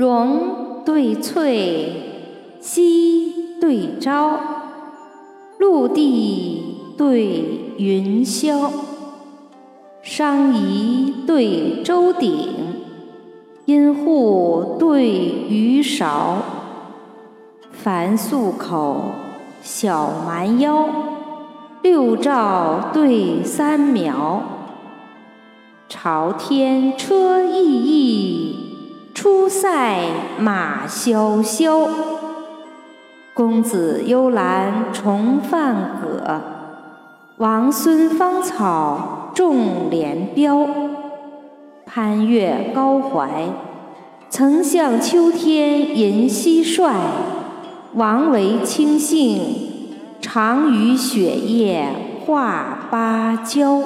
荣对翠，夕对朝，陆地对云霄，商夷对周鼎，阴户对鱼勺，凡素口，小蛮腰，六兆对三苗，朝天车奕奕，塞马萧萧。公子幽兰重泛葛，王孙芳草重连标。攀越高怀，曾向秋天吟蟋蟀；王维清幸，常与雪夜话芭蕉。